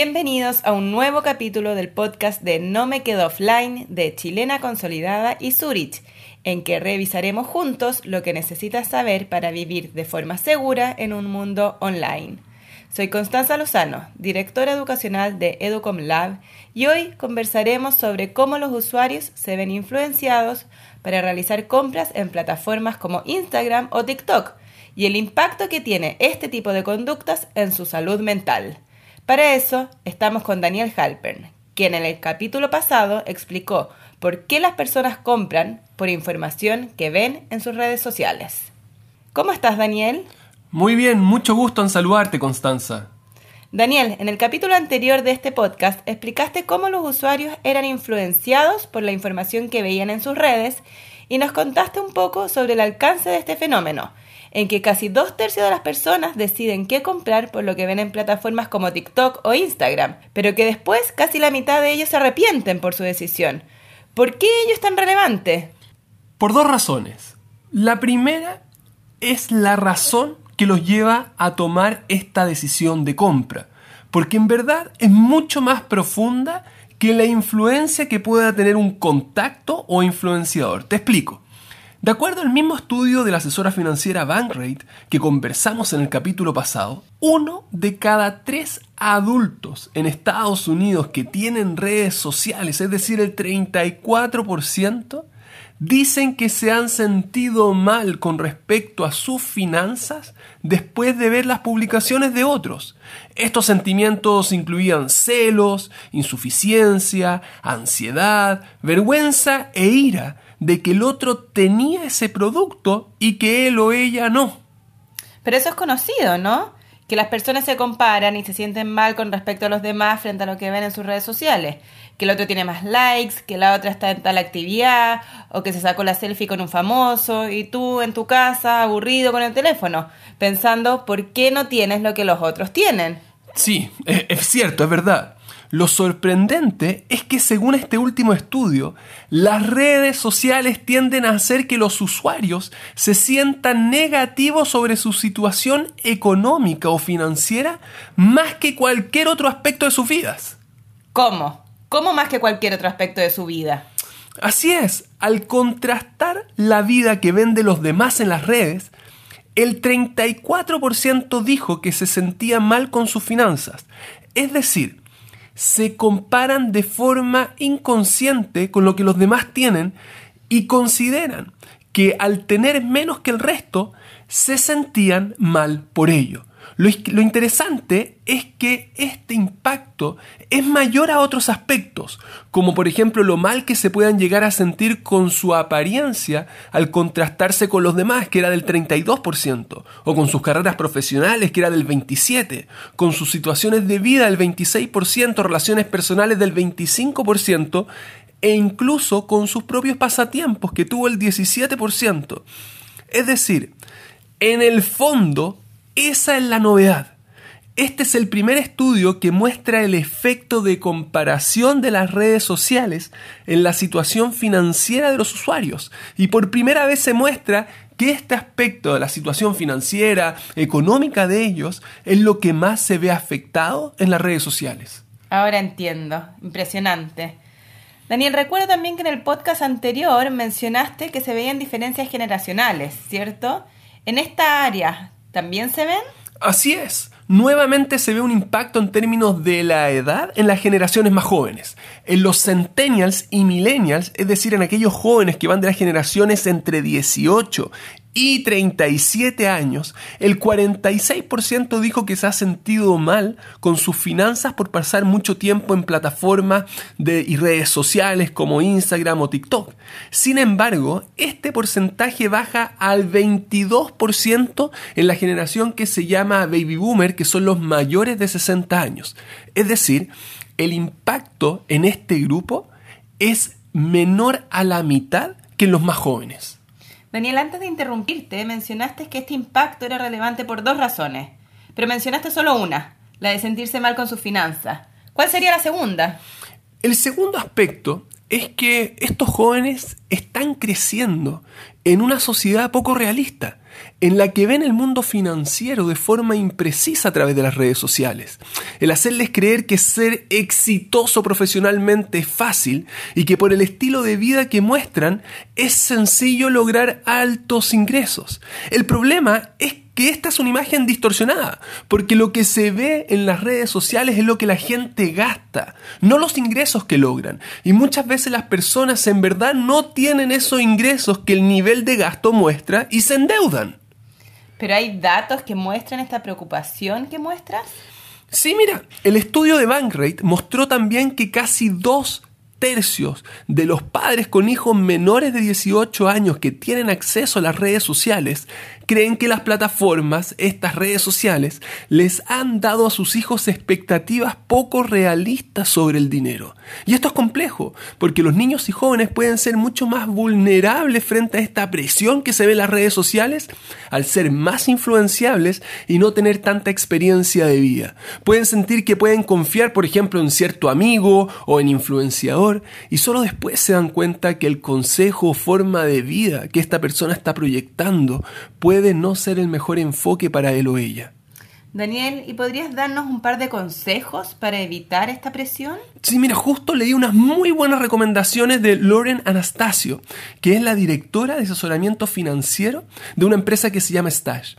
Bienvenidos a un nuevo capítulo del podcast de No me quedo offline de Chilena Consolidada y Zurich, en que revisaremos juntos lo que necesitas saber para vivir de forma segura en un mundo online. Soy Constanza Lozano, directora educacional de Educom Lab, y hoy conversaremos sobre cómo los usuarios se ven influenciados para realizar compras en plataformas como Instagram o TikTok y el impacto que tiene este tipo de conductas en su salud mental. Para eso estamos con Daniel Halpern, quien en el capítulo pasado explicó por qué las personas compran por información que ven en sus redes sociales. ¿Cómo estás, Daniel? Muy bien, mucho gusto en saludarte, Constanza. Daniel, en el capítulo anterior de este podcast explicaste cómo los usuarios eran influenciados por la información que veían en sus redes y nos contaste un poco sobre el alcance de este fenómeno, en que casi dos tercios de las personas deciden qué comprar por lo que ven en plataformas como TikTok o Instagram, pero que después casi la mitad de ellos se arrepienten por su decisión. ¿Por qué ello es tan relevante? Por dos razones. La primera es la razón que los lleva a tomar esta decisión de compra, porque en verdad es mucho más profunda que la influencia que pueda tener un contacto o influenciador. Te explico. De acuerdo al mismo estudio de la asesora financiera Bankrate que conversamos en el capítulo pasado, uno de cada tres adultos en Estados Unidos que tienen redes sociales, es decir, el 34%, dicen que se han sentido mal con respecto a sus finanzas después de ver las publicaciones de otros. Estos sentimientos incluían celos, insuficiencia, ansiedad, vergüenza e ira de que el otro tenía ese producto y que él o ella no. Pero eso es conocido, ¿no? Que las personas se comparan y se sienten mal con respecto a los demás frente a lo que ven en sus redes sociales. Que el otro tiene más likes, que la otra está en tal actividad, o que se sacó la selfie con un famoso, y tú en tu casa, aburrido con el teléfono, pensando por qué no tienes lo que los otros tienen. Sí, es cierto, es verdad. Lo sorprendente es que según este último estudio, las redes sociales tienden a hacer que los usuarios se sientan negativos sobre su situación económica o financiera más que cualquier otro aspecto de sus vidas. ¿Cómo? ¿Cómo más que cualquier otro aspecto de su vida? Así es, al contrastar la vida que ven de los demás en las redes, el 34% dijo que se sentía mal con sus finanzas. Es decir, se comparan de forma inconsciente con lo que los demás tienen y consideran que al tener menos que el resto, se sentían mal por ello. Lo, interesante es que este impacto es mayor a otros aspectos, como por ejemplo lo mal que se puedan llegar a sentir con su apariencia al contrastarse con los demás, que era del 32%, o con sus carreras profesionales, que era del 27%, con sus situaciones de vida del 26%, relaciones personales del 25%, e incluso con sus propios pasatiempos, que tuvo el 17%. Es decir, en el fondo, esa es la novedad. Este es el primer estudio que muestra el efecto de comparación de las redes sociales en la situación financiera de los usuarios. Y por primera vez se muestra que este aspecto de la situación financiera, económica de ellos, es lo que más se ve afectado en las redes sociales. Ahora entiendo. Impresionante. Daniel, recuerdo también que en el podcast anterior mencionaste que se veían diferencias generacionales, ¿cierto? En esta área, ¿También se ven? Así es. Nuevamente se ve un impacto en términos de la edad en las generaciones más jóvenes. En los centennials y millennials, es decir, en aquellos jóvenes que van de las generaciones entre 18 y 37 años, el 46% dijo que se ha sentido mal con sus finanzas por pasar mucho tiempo en plataformas de, y redes sociales como Instagram o TikTok. Sin embargo, este porcentaje baja al 22% en la generación que se llama Baby Boomer, que son los mayores de 60 años. Es decir, el impacto en este grupo es menor a la mitad que en los más jóvenes. Daniel, antes de interrumpirte, mencionaste que este impacto era relevante por dos razones, pero mencionaste solo una, la de sentirse mal con sus finanzas. ¿Cuál sería la segunda? El segundo aspecto es que estos jóvenes están creciendo en una sociedad poco realista, en la que ven el mundo financiero de forma imprecisa a través de las redes sociales. El hacerles creer que ser exitoso profesionalmente es fácil y que por el estilo de vida que muestran es sencillo lograr altos ingresos. El problema es que esta es una imagen distorsionada, porque lo que se ve en las redes sociales es lo que la gente gasta, no los ingresos que logran. Y muchas veces las personas en verdad no tienen esos ingresos que el nivel de gasto muestra y se endeudan. Pero hay datos que muestran esta preocupación que muestras. Sí, mira, el estudio de Bankrate mostró también que casi dos tercios de los padres con hijos menores de 18 años que tienen acceso a las redes sociales creen que las plataformas, estas redes sociales, les han dado a sus hijos expectativas poco realistas sobre el dinero. Y esto es complejo, porque los niños y jóvenes pueden ser mucho más vulnerables frente a esta presión que se ve en las redes sociales al ser más influenciables y no tener tanta experiencia de vida. Pueden sentir que pueden confiar, por ejemplo, en cierto amigo o en influenciador y solo después se dan cuenta que el consejo o forma de vida que esta persona está proyectando puede puede no ser el mejor enfoque para él o ella. Daniel, ¿y podrías darnos un par de consejos para evitar esta presión? Sí, mira, justo leí unas muy buenas recomendaciones de Lauren Anastasio, que es la directora de asesoramiento financiero de una empresa que se llama Stash.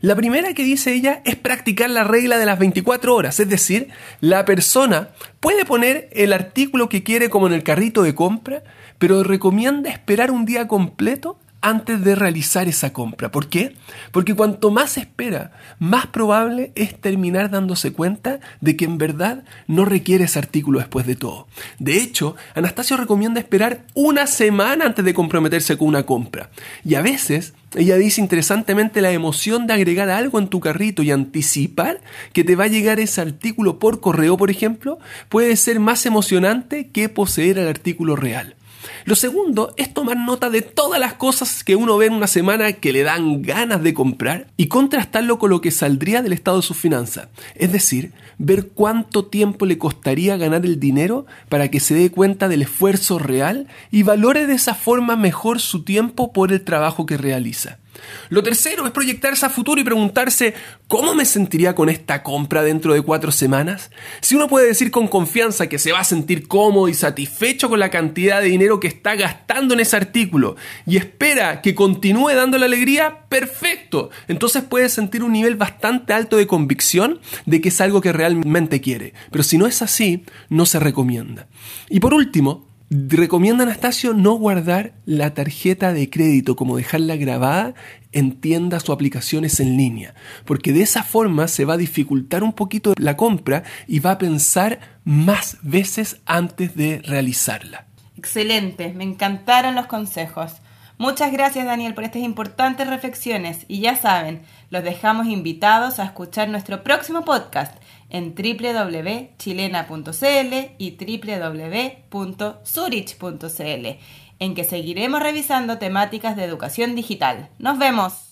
La primera que dice ella es practicar la regla de las 24 horas, es decir, la persona puede poner el artículo que quiere como en el carrito de compra, pero recomienda esperar un día completo antes de realizar esa compra. ¿Por qué? Porque cuanto más espera, más probable es terminar dándose cuenta de que en verdad no requiere ese artículo después de todo. De hecho, Anastasio recomienda esperar una semana antes de comprometerse con una compra. Y a veces ella dice interesantemente la emoción de agregar algo en tu carrito y anticipar que te va a llegar ese artículo por correo, por ejemplo, puede ser más emocionante que poseer el artículo real. Lo segundo es tomar nota de todas las cosas que uno ve en una semana que le dan ganas de comprar y contrastarlo con lo que saldría del estado de sus finanzas. Es decir, ver cuánto tiempo le costaría ganar el dinero para que se dé cuenta del esfuerzo real y valore de esa forma mejor su tiempo por el trabajo que realiza. Lo tercero es proyectarse a futuro y preguntarse ¿cómo me sentiría con esta compra dentro de cuatro semanas? Si uno puede decir con confianza que se va a sentir cómodo y satisfecho con la cantidad de dinero que está gastando en ese artículo y espera que continúe dando la alegría, perfecto. Entonces puede sentir un nivel bastante alto de convicción de que es algo que realmente quiere. Pero si no es así, no se recomienda. Y por último, Recomienda Anastasio no guardar la tarjeta de crédito, como dejarla grabada en tiendas o aplicaciones en línea, porque de esa forma se va a dificultar un poquito la compra y va a pensar más veces antes de realizarla. Excelente, me encantaron los consejos. Muchas gracias Daniel por estas importantes reflexiones y ya saben, los dejamos invitados a escuchar nuestro próximo podcast en www.chilena.cl y www.zurich.cl, en que seguiremos revisando temáticas de educación digital. Nos vemos.